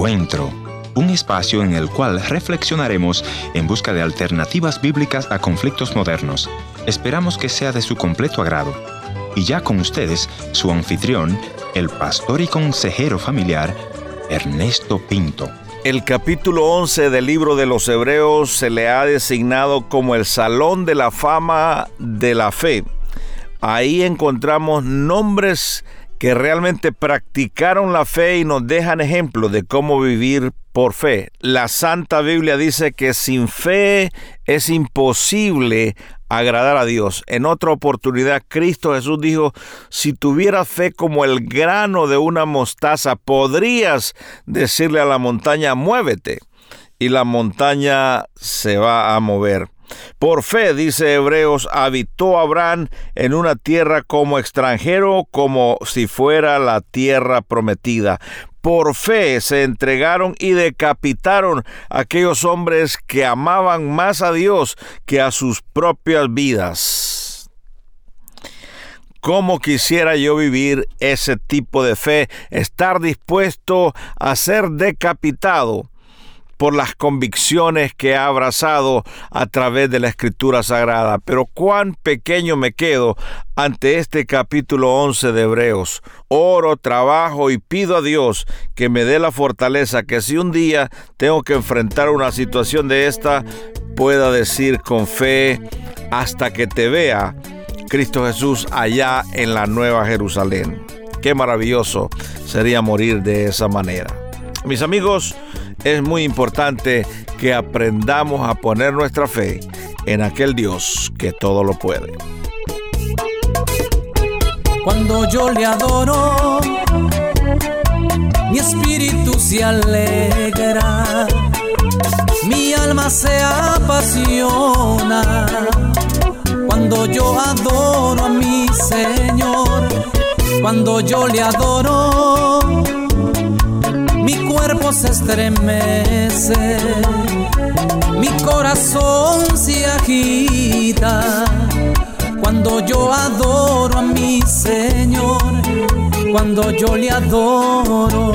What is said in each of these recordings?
Encuentro, un espacio en el cual reflexionaremos en busca de alternativas bíblicas a conflictos modernos. Esperamos que sea de su completo agrado. Y ya con ustedes, su anfitrión, el pastor y consejero familiar, Ernesto Pinto. El capítulo 11 del libro de los Hebreos se le ha designado como el Salón de la Fama de la Fe. Ahí encontramos nombres que realmente practicaron la fe y nos dejan ejemplo de cómo vivir por fe. La Santa Biblia dice que sin fe es imposible agradar a Dios. En otra oportunidad, Cristo Jesús dijo, si tuvieras fe como el grano de una mostaza, podrías decirle a la montaña, muévete, y la montaña se va a mover. Por fe, dice Hebreos, habitó Abraham en una tierra como extranjero, como si fuera la tierra prometida. Por fe se entregaron y decapitaron aquellos hombres que amaban más a Dios que a sus propias vidas. ¿Cómo quisiera yo vivir ese tipo de fe? Estar dispuesto a ser decapitado por las convicciones que ha abrazado a través de la escritura sagrada. Pero cuán pequeño me quedo ante este capítulo 11 de Hebreos. Oro, trabajo y pido a Dios que me dé la fortaleza que si un día tengo que enfrentar una situación de esta, pueda decir con fe hasta que te vea Cristo Jesús allá en la Nueva Jerusalén. Qué maravilloso sería morir de esa manera. Mis amigos, es muy importante que aprendamos a poner nuestra fe en aquel Dios que todo lo puede. Cuando yo le adoro, mi espíritu se alegra, mi alma se apasiona. Cuando yo adoro a mi Señor, cuando yo le adoro, mi cuerpo se estremece, mi corazón se agita cuando yo adoro a mi Señor, cuando yo le adoro.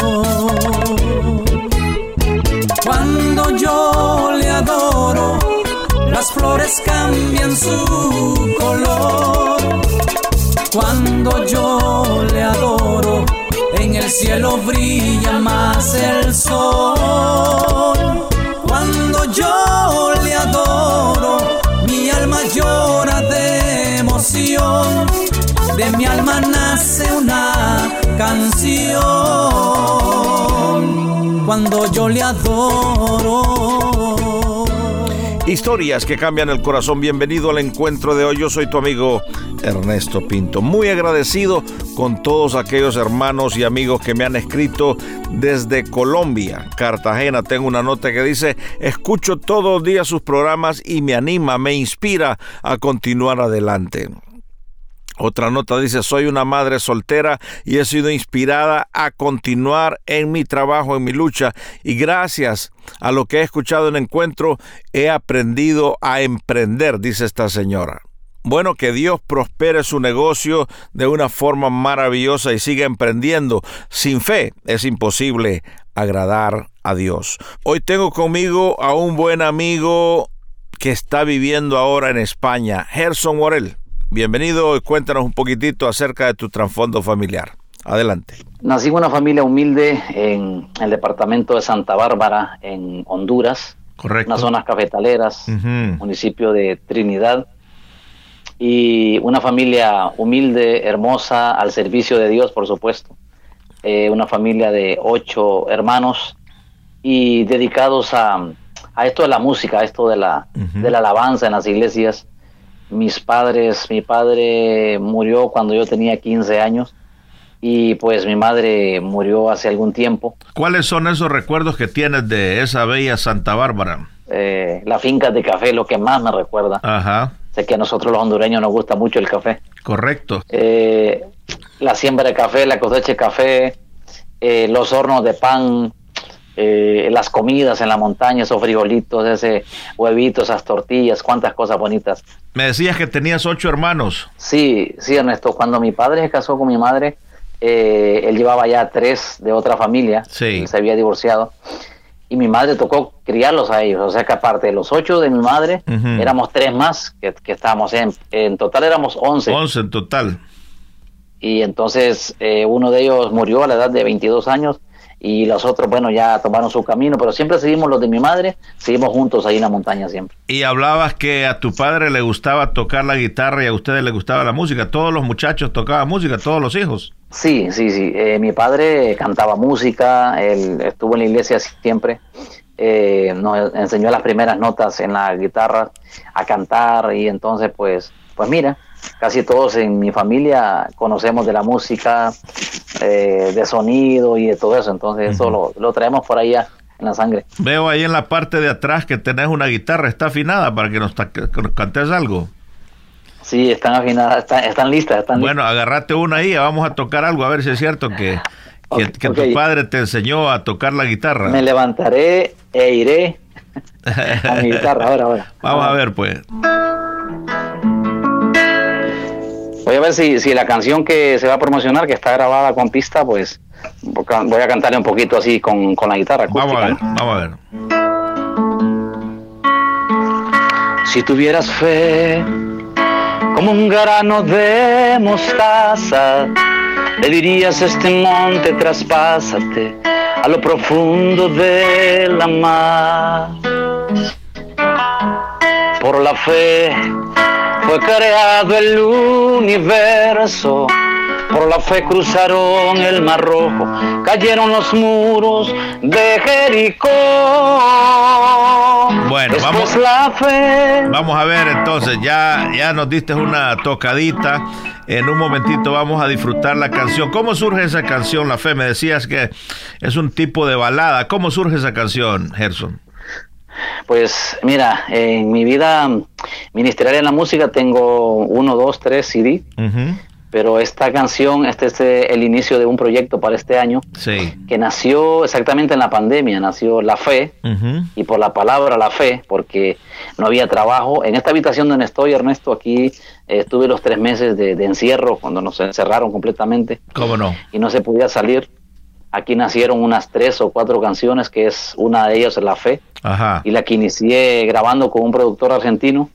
Cuando yo le adoro, las flores cambian su color. Cuando yo el cielo brilla más el sol. Cuando yo le adoro, mi alma llora de emoción. De mi alma nace una canción. Cuando yo le adoro. Historias que cambian el corazón. Bienvenido al encuentro de hoy. Yo soy tu amigo Ernesto Pinto. Muy agradecido con todos aquellos hermanos y amigos que me han escrito desde Colombia, Cartagena. Tengo una nota que dice, escucho todos los días sus programas y me anima, me inspira a continuar adelante. Otra nota dice, soy una madre soltera y he sido inspirada a continuar en mi trabajo, en mi lucha. Y gracias a lo que he escuchado en encuentro, he aprendido a emprender, dice esta señora. Bueno, que Dios prospere su negocio de una forma maravillosa y siga emprendiendo. Sin fe es imposible agradar a Dios. Hoy tengo conmigo a un buen amigo que está viviendo ahora en España, Gerson Morel. Bienvenido y cuéntanos un poquitito acerca de tu trasfondo familiar. Adelante. Nací en una familia humilde en el departamento de Santa Bárbara, en Honduras. Correcto. Unas zonas cafetaleras, municipio de Trinidad. Y una familia humilde, hermosa, al servicio de Dios, por supuesto. Eh, una familia de ocho hermanos y dedicados a, a, esto de la música, a esto de la, de la alabanza en las iglesias mis padres, mi padre murió cuando yo tenía 15 años y pues mi madre murió hace algún tiempo. ¿Cuáles son esos recuerdos que tienes de esa bella Santa Bárbara? Eh, la finca de café, lo que más me recuerda. Ajá. Sé que a nosotros los hondureños nos gusta mucho el café. Correcto. Eh, la siembra de café, la cosecha de café, eh, los hornos de pan, eh, las comidas en la montaña, esos frijolitos, ese huevito, esas tortillas, cuántas cosas bonitas. Me decías que tenías ocho hermanos. Sí, sí, Ernesto. Cuando mi padre se casó con mi madre, eh, él llevaba ya tres de otra familia, sí. se había divorciado, y mi madre tocó criarlos a ellos, o sea que aparte de los ocho de mi madre, éramos tres más que, que estábamos, en, en total éramos once. Once en total. Y entonces eh, uno de ellos murió a la edad de 22 años y los otros, bueno, ya tomaron su camino, pero siempre seguimos los de mi madre, seguimos juntos ahí en la montaña siempre. Y hablabas que a tu padre le gustaba tocar la guitarra y a ustedes le gustaba la música, todos los muchachos tocaban música, todos los hijos. Sí, sí, sí, eh, mi padre cantaba música, él estuvo en la iglesia siempre, eh, nos enseñó las primeras notas en la guitarra a cantar y entonces pues, pues mira, casi todos en mi familia conocemos de la música, eh, de sonido y de todo eso, entonces eso lo, lo, traemos por allá en la sangre. Veo ahí en la parte de atrás que tenés una guitarra, ¿está afinada para que nos, que nos cantes algo? Sí, están afinadas, están, están listas. Están bueno, listas. agarrate una ahí, vamos a tocar algo, a ver si es cierto que, que, Okay, que okay. tu padre te enseñó a tocar la guitarra. Me levantaré e iré a mi guitarra ahora, ahora. Vamos a ver, pues. Voy a ver si, si la canción que se va a promocionar, que está grabada con pista, pues voy a cantarle un poquito así con, con la guitarra. Vamos a ver, vamos a ver. Si tuvieras fe como un grano de mostaza, le dirías este monte, traspásate a lo profundo de la mar. Por la fe fue creado el universo. Por la fe cruzaron el mar rojo, cayeron los muros de Jericó. Bueno, Después vamos- la fe. Vamos a ver entonces, ya, ya nos diste una tocadita. En un momentito vamos a disfrutar la canción. ¿Cómo surge esa canción, La Fe? Me decías que es un tipo de balada. ¿Cómo surge esa canción, Gerson? Pues mira, en mi vida ministerial en la música tengo uno, dos, tres CD, pero esta canción, este es eh, el inicio de un proyecto para este año Sí. que nació exactamente en la pandemia, nació la fe y por la palabra la fe, porque no había trabajo. En esta habitación donde estoy, Ernesto, aquí eh, estuve los tres meses de, de encierro, cuando nos encerraron completamente ¿Cómo no? y no se podía salir. Aquí nacieron unas tres o cuatro canciones, que es una de ellas, La Fe, Ajá. y la que inicié grabando con un productor argentino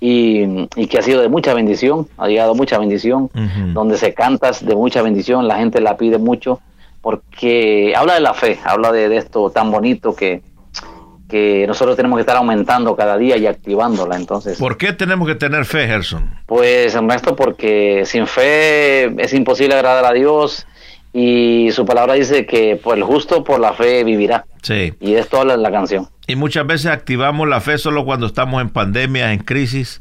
y, y que ha sido de mucha bendición, ha llegado mucha bendición, donde se canta de mucha bendición, la gente la pide mucho, porque habla de la fe, habla de, de esto tan bonito que, que nosotros tenemos que estar aumentando cada día y activándola. Entonces, ¿Por qué tenemos que tener fe, Gerson? pues Ernesto, porque sin fe es imposible agradar a Dios y su palabra dice que pues, el justo por la fe vivirá. Sí. Y esto habla la canción. Y muchas veces activamos la fe solo cuando estamos en pandemia, en crisis,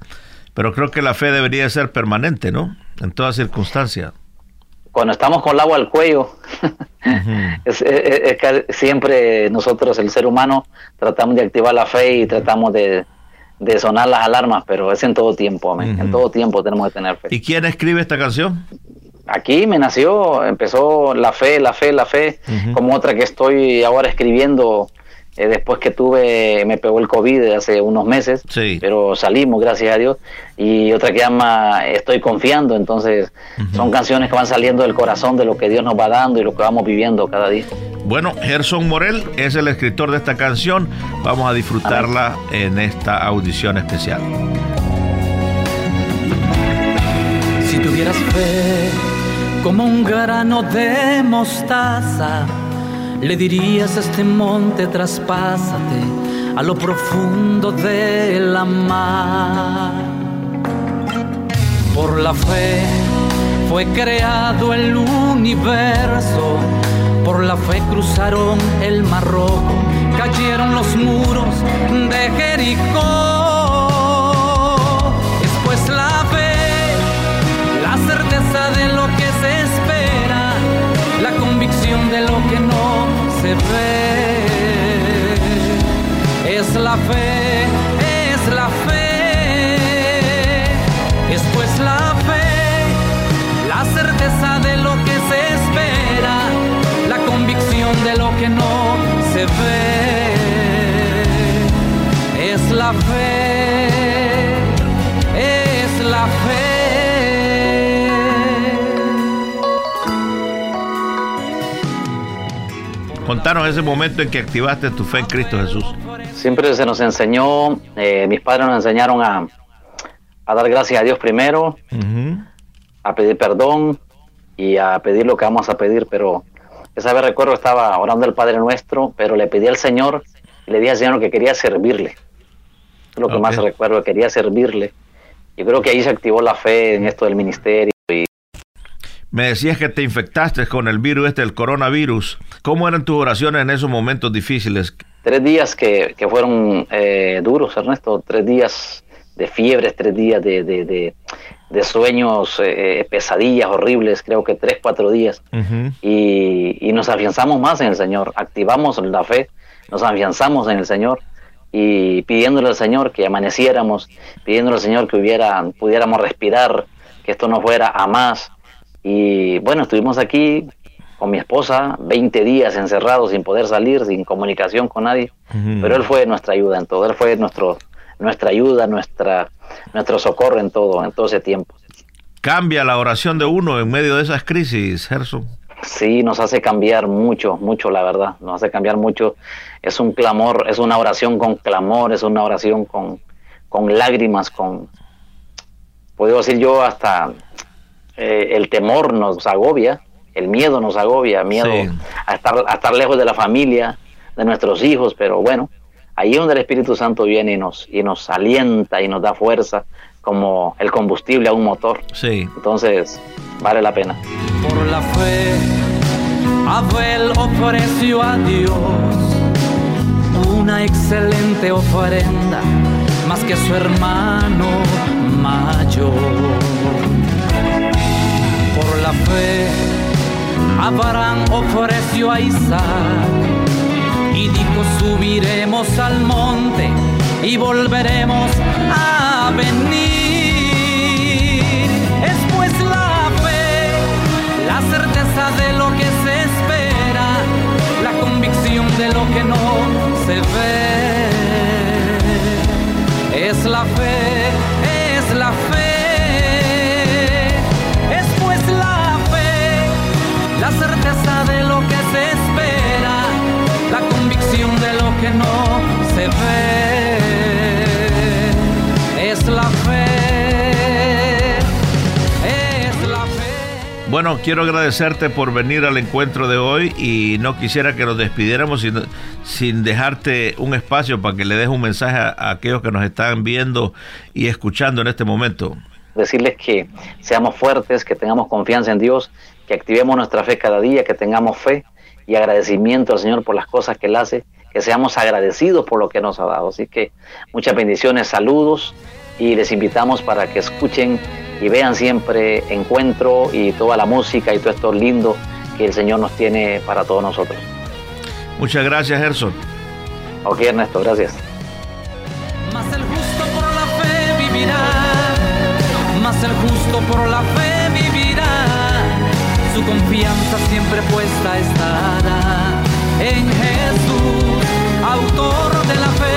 pero creo que la fe debería ser permanente, ¿no? En todas circunstancias. cuando estamos con el agua al cuello, es, es- es que siempre nosotros, el ser humano, tratamos de activar la fe y tratamos de, de sonar las alarmas, pero es en todo tiempo, amén. En todo tiempo tenemos que tener fe. ¿Y quién escribe esta canción? Aquí me nació, empezó la fe, la fe, la fe, como otra que estoy ahora escribiendo eh, después que tuve, me pegó el COVID hace unos meses, Sí. pero salimos, gracias a Dios, y otra que llama Estoy confiando, entonces son canciones que van saliendo del corazón de lo que Dios nos va dando y lo que vamos viviendo cada día. Bueno, Gerson Morel es el escritor de esta canción. Vamos a disfrutarla en esta audición especial. Si tuvieras fe como un grano de mostaza, le dirías a este monte, traspásate a lo profundo de la mar. Por la fe fue creado el universo, por la fe cruzaron el mar rojo, cayeron los muros de Jericó. Es la Contanos ese momento en que activaste tu fe en Cristo Jesús. Siempre se nos enseñó, eh, mis padres nos enseñaron a, dar gracias a Dios primero, a pedir perdón y a pedir lo que vamos a pedir, pero esa vez recuerdo estaba orando el Padre Nuestro, pero le pedí al Señor, le dije al Señor que quería servirle. lo que más recuerdo, quería servirle. Yo creo que ahí se activó la fe en esto del ministerio. Me decías que te infectaste con el virus este, el coronavirus. ¿Cómo eran tus oraciones en esos momentos difíciles? Tres días que, fueron eh, duros, Ernesto. Tres días de fiebres, tres días de, de, sueños, eh, pesadillas horribles, creo que tres, cuatro días. y, y nos afianzamos más en el Señor, activamos la fe, nos afianzamos en el Señor y pidiéndole al Señor que amaneciéramos, pidiéndole al Señor que hubiera, pudiéramos respirar, que esto no fuera a más. Y bueno, estuvimos aquí con mi esposa 20 días encerrados sin poder salir, sin comunicación con nadie, pero Él fue nuestra ayuda en todo, Él fue nuestro, nuestra ayuda, nuestra, nuestro socorro en todo, en todo ese tiempo. Cambia la oración de uno en medio de esas crisis, Gerson. Sí, nos hace cambiar mucho, mucho, la verdad. Nos hace cambiar mucho. Es un clamor, es una oración con clamor, es una oración con, con lágrimas, con, puedo decir yo, hasta eh, el temor nos agobia, el miedo nos agobia, miedo a, estar, a estar lejos de la familia, de nuestros hijos, pero bueno, ahí es donde el Espíritu Santo viene y nos, y nos alienta y nos da fuerza como el combustible a un motor. Sí. Entonces, vale la pena. Por la fe, Abel ofreció a Dios una excelente ofrenda, más que su hermano mayor. Por la fe, Abraham ofreció a Isaac y dijo subiremos al monte y volveremos a venir. de lo que se espera, la convicción de lo que no se ve. Es la fe, es la fe, certeza de lo que se espera, la convicción de lo que no se ve. Es la Bueno, quiero agradecerte por venir al encuentro de hoy y no quisiera que nos despidiéramos sin, sin dejarte un espacio para que le des un mensaje a, aquellos que nos están viendo y escuchando en este momento. Decirles que seamos fuertes, que tengamos confianza en Dios, que activemos nuestra fe cada día, que tengamos fe y agradecimiento al Señor por las cosas que Él hace, que seamos agradecidos por lo que nos ha dado. Así que muchas bendiciones, saludos y les invitamos para que escuchen y vean siempre Encuentro y toda la música y todo esto lindo que el Señor nos tiene para todos nosotros. Muchas gracias, Gerson. Ok, Ernesto, gracias. Más el justo por la fe vivirá, más el justo por la fe confianza siempre puesta estará en Jesús, autor de la fe,